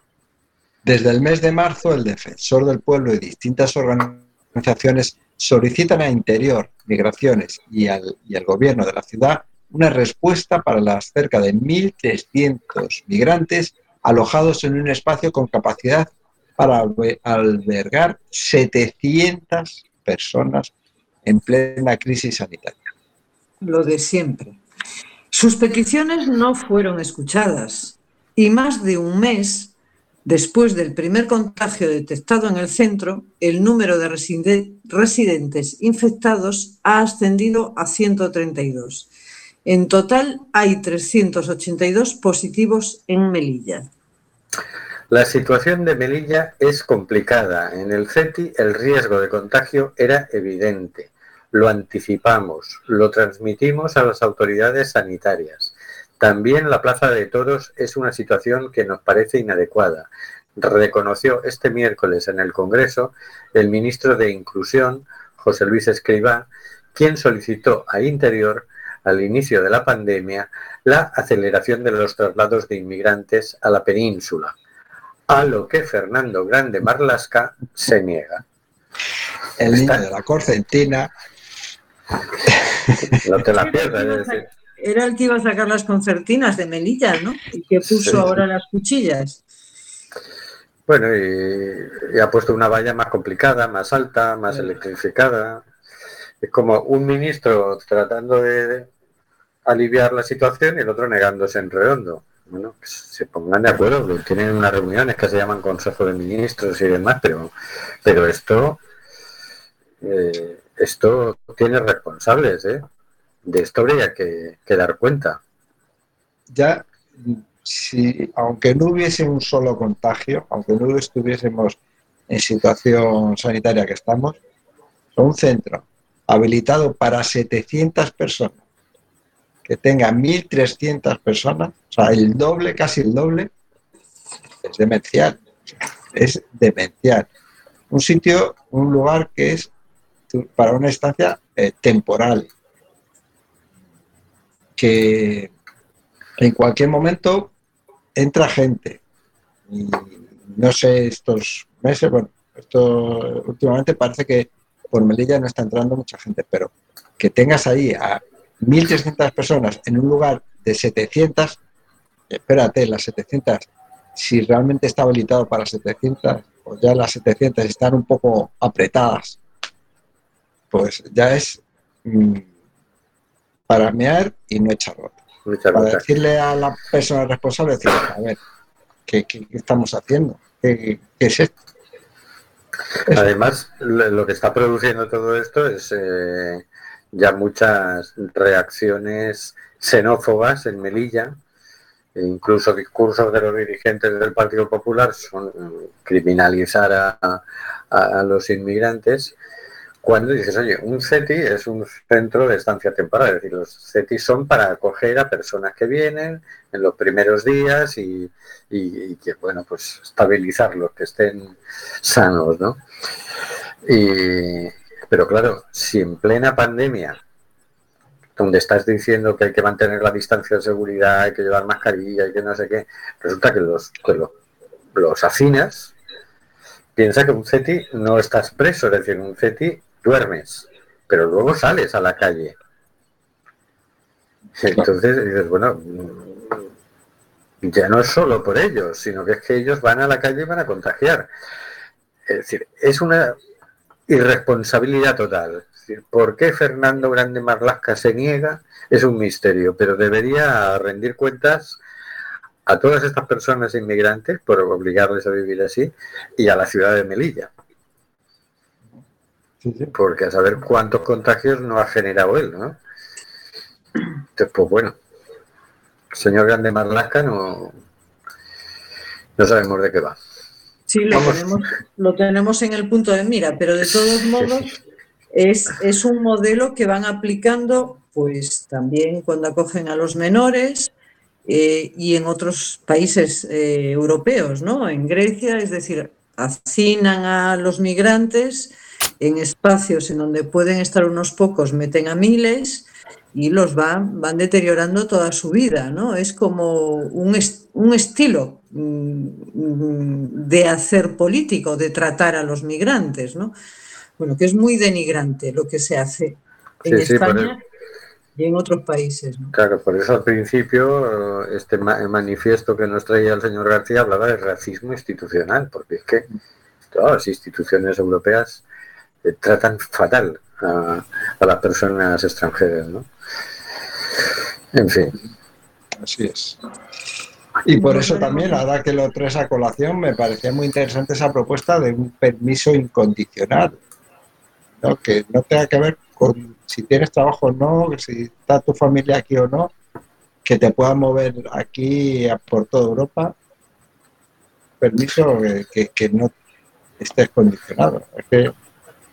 Desde el mes de marzo, el defensor del pueblo y distintas organizaciones solicitan a Interior, Migraciones y al, y al gobierno de la ciudad una respuesta para las cerca de 1.300 migrantes alojados en un espacio con capacidad para albe- albergar 700 personas en plena crisis sanitaria. Lo de siempre. Sus peticiones no fueron escuchadas y más de un mes después del primer contagio detectado en el centro, el número de reside- residentes infectados ha ascendido a 132. En total hay 382 positivos en Melilla. La situación de Melilla es complicada. En el CETI el riesgo de contagio era evidente. Lo anticipamos, lo transmitimos a las autoridades sanitarias. También la Plaza de Toros es una situación que nos parece inadecuada. Reconoció este miércoles en el Congreso el ministro de Inclusión, José Luis Escribá, quien solicitó a Interior, al inicio de la pandemia, la aceleración de los traslados de inmigrantes a la península, a lo que Fernando Grande Marlasca se niega. el niño Está- de la corcentina. No te la pierdas, Era el que iba a sacar las concertinas de Melilla, ¿no? Y que puso Sí. ahora las cuchillas. Bueno, y, y ha puesto una valla más complicada, más alta, más electrificada. Es como un ministro tratando de aliviar la situación y el otro negándose en redondo. Bueno, se pongan de acuerdo, tienen unas reuniones que se llaman Consejo de Ministros y demás, pero, pero esto, eh, esto tiene responsables, ¿eh? De esto habría que, que dar cuenta. Ya, si, aunque no hubiese un solo contagio, aunque no estuviésemos en situación sanitaria que estamos, un centro habilitado para 700 personas, que tenga 1.300 personas, o sea, el doble, casi el doble, es demencial. Es demencial. Un sitio, un lugar que es para una estancia eh, temporal, que en cualquier momento entra gente. No sé, estos meses, bueno, esto últimamente parece que por Melilla no está entrando mucha gente, pero que tengas ahí a 1.300 personas en un lugar de 700, espérate, las 700, si realmente está habilitado para 700, o ya las 700 están un poco apretadas, pues ya es mm, para mear y no echar Muchas para decirle a la persona responsable, decirle, a ver, ¿qué, qué- qué estamos haciendo? ¿Qué, qué es esto? Además, lo lo que está produciendo todo esto es eh, ya muchas reacciones xenófobas en Melilla, e incluso discursos de los dirigentes del Partido Popular son eh, criminalizar a, a- los inmigrantes. Cuando dices, oye, un CETI es un centro de estancia temporal, es decir, los CETI son para acoger a personas que vienen en los primeros días y, y- y que, bueno, pues estabilizarlos, que estén sanos, ¿no? Y, pero claro, si en plena pandemia, donde estás diciendo que hay que mantener la distancia de seguridad, hay que llevar mascarilla y que no sé qué, resulta que los, que lo- los hacinas, piensa que un CETI no estás preso, es decir, un CETI duermes, pero luego sales a la calle. Entonces dices, bueno, ya no es solo por ellos, sino que es que ellos van a la calle y van a contagiar. Es decir, es una irresponsabilidad total. ¿por qué Fernando Grande Marlasca se niega? Es un misterio, pero debería rendir cuentas a todas estas personas inmigrantes por obligarles a vivir así y a la ciudad de Melilla, porque a saber cuántos contagios no ha generado él, ¿no? Entonces, pues bueno, señor Grande Marlasca no, no sabemos de qué va. Sí, lo tenemos, lo tenemos en el punto de mira, pero de todos modos es, es un modelo que van aplicando pues también cuando acogen a los menores eh, y en otros países eh, europeos, ¿no? En Grecia, es decir, hacinan a los migrantes en espacios en donde pueden estar unos pocos, meten a miles y los van, van deteriorando toda su vida, ¿no? Es como un, est- un estilo mm, mm, de hacer político, de tratar a los migrantes, ¿no? Bueno, que es muy denigrante lo que se hace en Sí, sí, por España y en otros países, ¿no? Claro, por eso al principio eh, este ma- manifiesto que nos traía el señor García hablaba de racismo institucional, porque es que todas las instituciones europeas eh, tratan fatal a, a las personas extranjeras, ¿no? En fin, Así es. Y por eso también, ahora que lo traes a colación, me parecía muy interesante esa propuesta de un permiso incondicional, ¿no? que no tenga que ver con si tienes trabajo o no, si está tu familia aquí o no, que te pueda mover aquí a- por toda Europa. Permiso que, que- que no estés condicionado. Es que,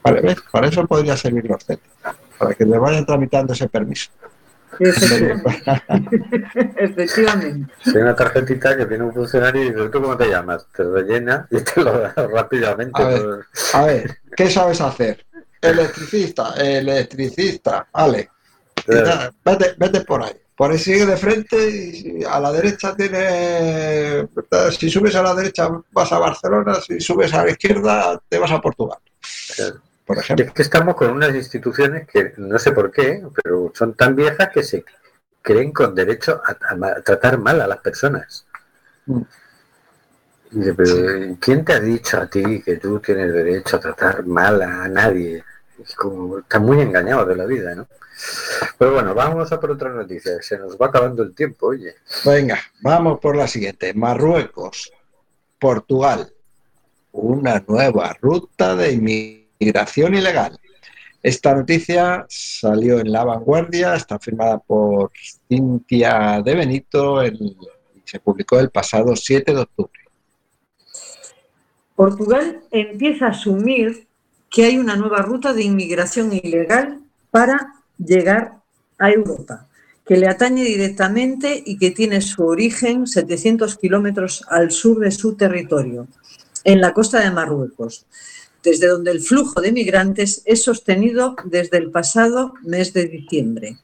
Para eso podría servir los CETI, para que le vayan tramitando ese permiso. Efectivamente. Hay una tarjetita que tiene un funcionario y dice, ¿tú cómo te llamas? Te rellena y te lo da rápidamente. A ver. ¿no? A ver, ¿qué sabes hacer? Electricista, electricista, vale. Nada, Vete, vete por ahí. Por ahí sigue de frente y a la derecha tiene. Si subes a la derecha vas a Barcelona, si subes a la izquierda te vas a Portugal. Por ejemplo. Es que estamos con unas instituciones que no sé por qué, pero son tan viejas que se creen con derecho a, a tratar mal a las personas. Mm. Pero ¿quién te ha dicho a ti que tú tienes derecho a tratar mal a nadie? Es como, está muy engañado de la vida, ¿no? Pero bueno, vamos a por otra noticia, se nos va acabando el tiempo, oye. Venga, vamos por la siguiente. Marruecos, Portugal, una nueva ruta de inmigración ilegal. Esta noticia salió en La Vanguardia, está firmada por Cintia de Benito y se publicó el pasado 7 de octubre. Portugal empieza a asumir que hay una nueva ruta de inmigración ilegal para llegar a Europa, que le atañe directamente y que tiene su origen 700 kilómetros al sur de su territorio, en la costa de Marruecos, desde donde el flujo de migrantes es sostenido desde el pasado mes de diciembre.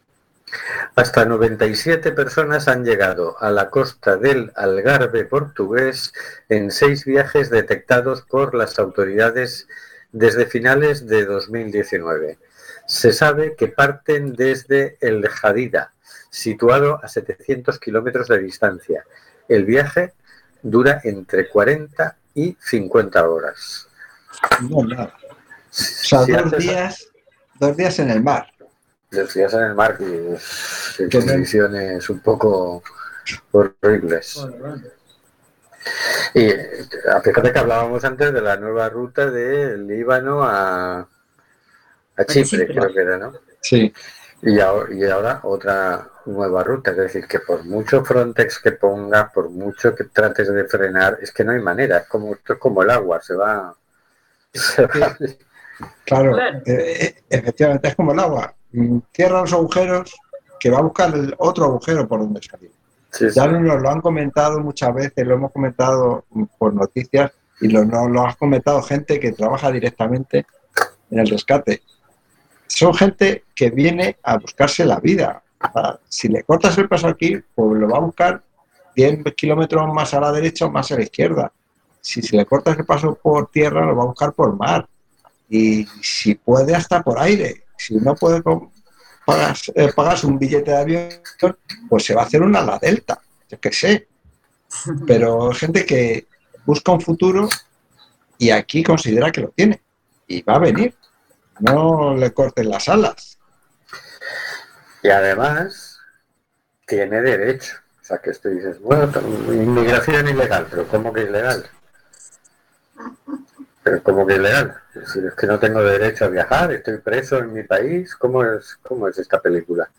Hasta 97 personas han llegado a la costa del Algarve portugués en seis viajes detectados por las autoridades desde finales de 2019. Se sabe que parten desde el Jadida, situado a 700 kilómetros de distancia. El viaje dura entre 40 y 50 horas. No, nada. O sea, Si dos, días, dos días en el mar. Los días en el mar y en condiciones un poco horribles. Y fíjate que hablábamos antes de la nueva ruta del Líbano a, a Chipre, Chipre. creo que era, ¿no? Sí. Y ahora, y ahora otra nueva ruta, es decir, que por mucho Frontex que ponga, por mucho que trates de frenar, es que no hay manera, es como, esto es como el agua, se va... Claro, Claro. eh, eh, efectivamente es como el agua. Mm, Cierra los agujeros que va a buscar el otro agujero por donde salir. sí, sí. Ya nos lo han comentado muchas veces, lo hemos comentado por noticias y lo, no, lo has comentado gente que trabaja directamente en el rescate. Son gente que viene a buscarse la vida. O sea, si le cortas el paso aquí, pues lo va a buscar 10 kilómetros más a la derecha o más a la izquierda. Si se le cortas el paso por tierra, lo va a buscar por mar. Y si puede, hasta por aire. Si no puede pagas- eh, pagarse un billete de avión, pues se va a hacer una la delta. Yo qué sé. Pero gente que busca un futuro y aquí considera que lo tiene. Y va a venir. No le corten las alas. Y además tiene derecho. O sea, que esto dices, bueno, inmigración ilegal, pero ¿cómo que ilegal? Pero ¿cómo que ilegal? Es es que no tengo derecho a viajar, estoy preso en mi país. ¿Cómo es, cómo es esta película?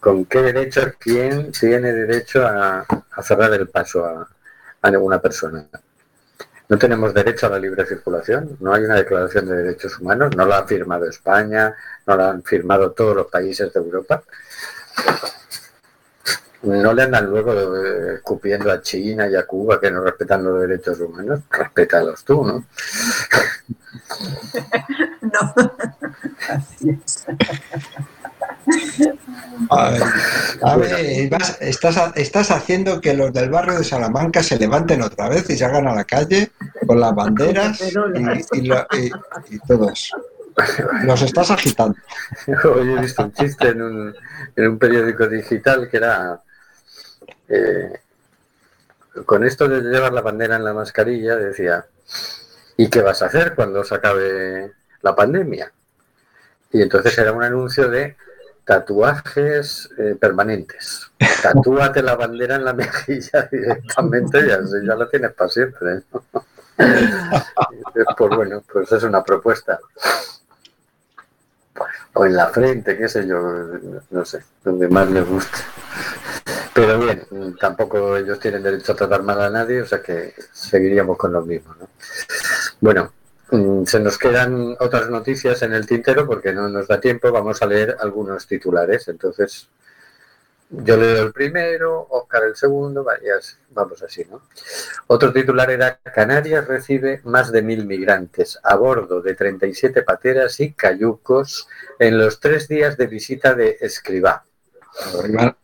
¿Con qué derecho quién tiene derecho a, a cerrar el paso a, a ninguna persona? No tenemos derecho a la libre circulación, no hay una declaración de derechos humanos, no la ha firmado España, no la han firmado todos los países de Europa. No le andan luego eh, escupiendo a China y a Cuba que no respetan los derechos humanos, respétalos tú, ¿no? No. Así es. A ver, a ver, vas- estás, estás haciendo que los del barrio de Salamanca se levanten otra vez y salgan a la calle con las banderas y, y lo- y- y todo eso. Los estás agitando. Hoy he visto un chiste en un, en un periódico digital que era eh, con esto de llevar la bandera en la mascarilla, decía, ¿y qué vas a hacer cuando se acabe la pandemia? Y entonces era un anuncio de tatuajes eh, permanentes. Tatúate la bandera en la mejilla directamente y así ya la tienes para siempre. ¿no? pues bueno, pues es una propuesta o en la frente, qué sé yo, no sé, donde más les guste. Pero bien, tampoco ellos tienen derecho a tratar mal a nadie, o sea que seguiríamos con lo mismo. ¿no? Bueno, mm, se nos quedan otras noticias en el tintero porque no nos da tiempo, vamos a leer algunos titulares, entonces yo leo el primero, Oscar el segundo, va- y así- vamos así, ¿no? Otro titular era Canarias recibe más de mil migrantes a bordo de 37 pateras y cayucos en los tres días de visita de Escribá.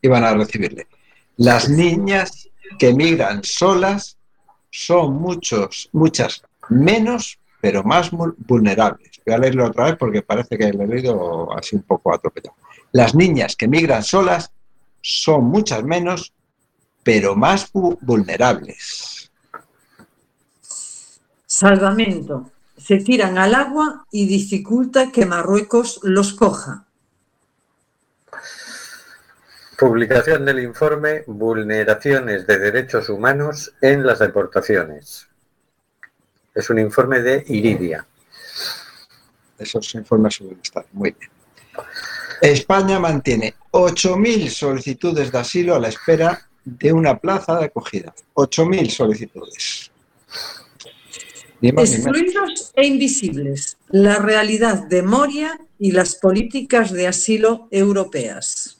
Iban a recibirle. Las niñas que migran solas son muchos, muchas menos pero más vulnerables. Voy a leerlo otra vez porque parece que lo he leído así un poco atropellado. Las niñas que migran solas son muchas menos, pero más vu- vulnerables. Salvamento. Se tiran al agua y dificulta que Marruecos los coja. Publicación del informe Vulneraciones de Derechos Humanos en las deportaciones. Es un informe de Iridia. Esos informes suelen estar muy bien. España mantiene 8.000 solicitudes de asilo a la espera de una plaza de acogida. 8.000 solicitudes. Excluidos e invisibles. La realidad de Moria y las políticas de asilo europeas.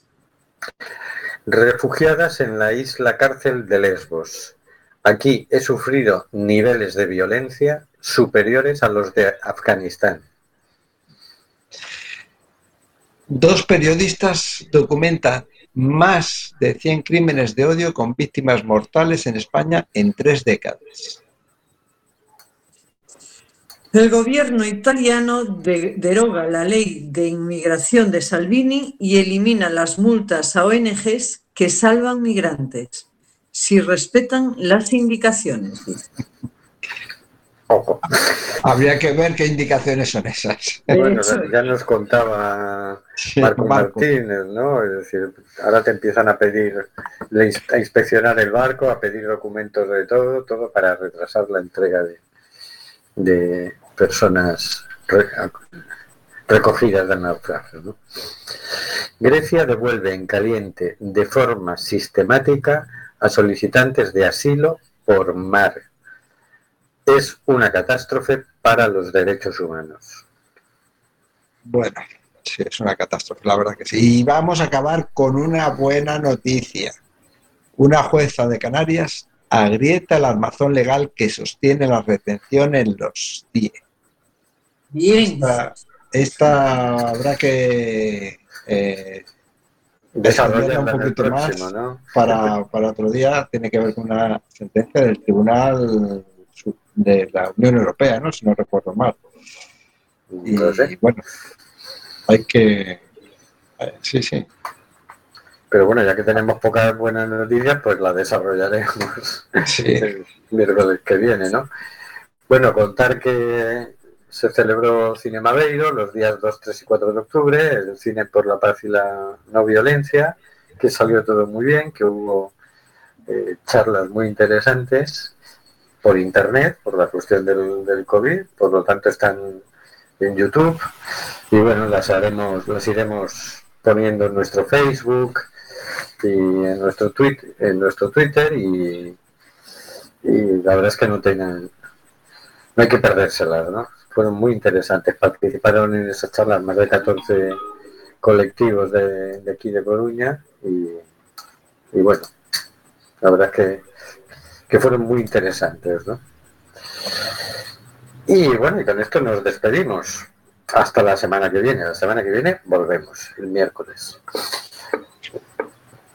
Refugiadas en la isla cárcel de Lesbos. Aquí he sufrido niveles de violencia superiores a los de Afganistán. Dos periodistas documentan más de 100 crímenes de odio con víctimas mortales en España en tres décadas. El gobierno italiano de- deroga la ley de inmigración de Salvini y elimina las multas a ONGs que salvan migrantes si respetan las indicaciones. Ojo. Habría que ver qué indicaciones son esas. Bueno, ya nos contaba Sí, Marco Marco. Martínez, ¿no? Es decir, ahora te empiezan a pedir, a inspeccionar el barco, a pedir documentos de todo, todo para retrasar la entrega de, de personas re- recogidas del naufragio. Grecia devuelve en caliente de forma sistemática a solicitantes de asilo por mar. Es una catástrofe para los derechos humanos. Bueno, sí, es una catástrofe, la verdad que sí. Y vamos a acabar con una buena noticia. Una jueza de Canarias agrieta el armazón legal que sostiene la retención en los CIE. Bien. Esta, esta habrá que eh, Desarrollarla un poquito próximo, más. ¿no? para, para otro día. Tiene que ver con una sentencia del Tribunal de la Unión Europea, ¿no? si no recuerdo mal. Y, No sé. bueno, hay que... eh, sí, sí. Pero bueno, ya que tenemos pocas buenas noticias, pues la desarrollaremos sí. el miércoles que viene, ¿no? Bueno, contar que se celebró Cinema Beiro los días 2, 3 y 4 de octubre, el cine por la paz y la no violencia, que salió todo muy bien, que hubo eh, charlas muy interesantes por internet, por la cuestión del, del COVID, por lo tanto están en YouTube y bueno, las haremos, las iremos poniendo en nuestro Facebook y en nuestro tweet, en nuestro Twitter y, la verdad es que no tengan, no hay que perdérselas, ¿no? Fueron muy interesantes, participaron en esas charlas más de 14 colectivos de, de aquí de Coruña y, y bueno, la verdad es que, que fueron muy interesantes, ¿no? Y bueno, y con esto nos despedimos. Hasta la semana que viene. La semana que viene volvemos, el miércoles.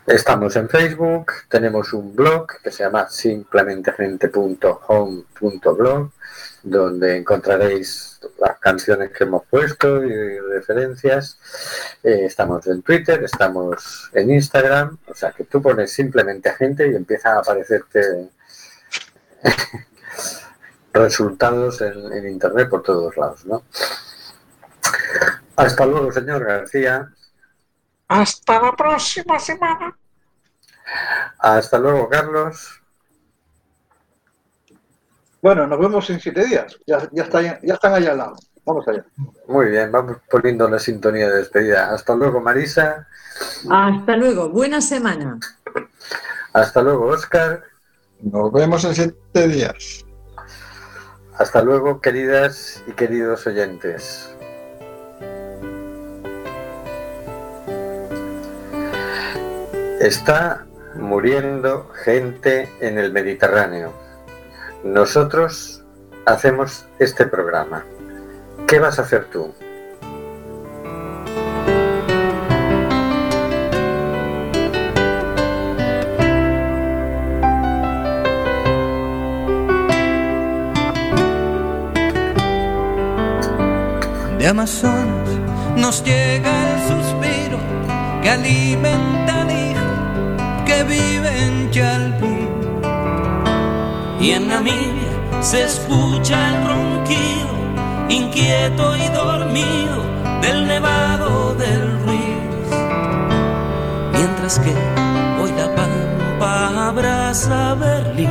Estamos en Facebook, tenemos un blog que se llama simplementegente.home.blog, donde encontraréis las canciones que hemos puesto y referencias. Eh, estamos en Twitter, estamos en Instagram, o sea que tú pones simplemente gente y empieza a aparecerte resultados en, en Internet por todos lados, ¿no? Hasta luego, señor García. Hasta la próxima semana. Hasta luego, Carlos. Bueno, nos vemos en siete días. Ya, ya, está, ya están allá al lado. Vamos allá. Muy bien, vamos poniendo la sintonía de despedida. Hasta luego, Marisa. Hasta luego. Buena semana. Hasta luego, Oscar. Nos vemos en siete días. Hasta luego, queridas y queridos oyentes. Está muriendo gente en el Mediterráneo. Nosotros hacemos este programa. ¿Qué vas a hacer tú? de Amazonas nos llega el suspiro que alimenta vive en Chalpín. Y en Namibia se escucha el ronquido, inquieto y dormido, del nevado del Ruiz. Mientras que hoy la pampa abraza Berlín.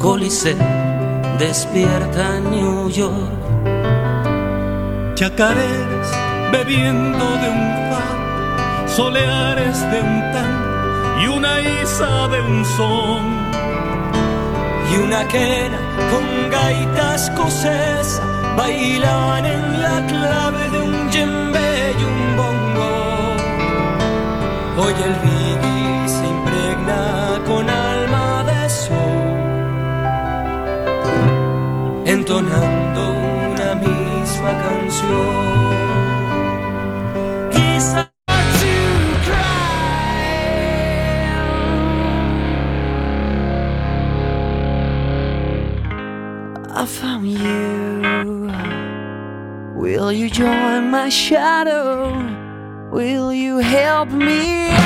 Coliseo despierta New York. Chacareras bebiendo de un soleares de un tan y una isa de un son. Y una quena con gaitas escocesa bailaban en la clave de un djembe y un bongo. Hoy el reggae se impregna con alma de sol, entonando una misma canción. You. Will you join my shadow? Will you help me?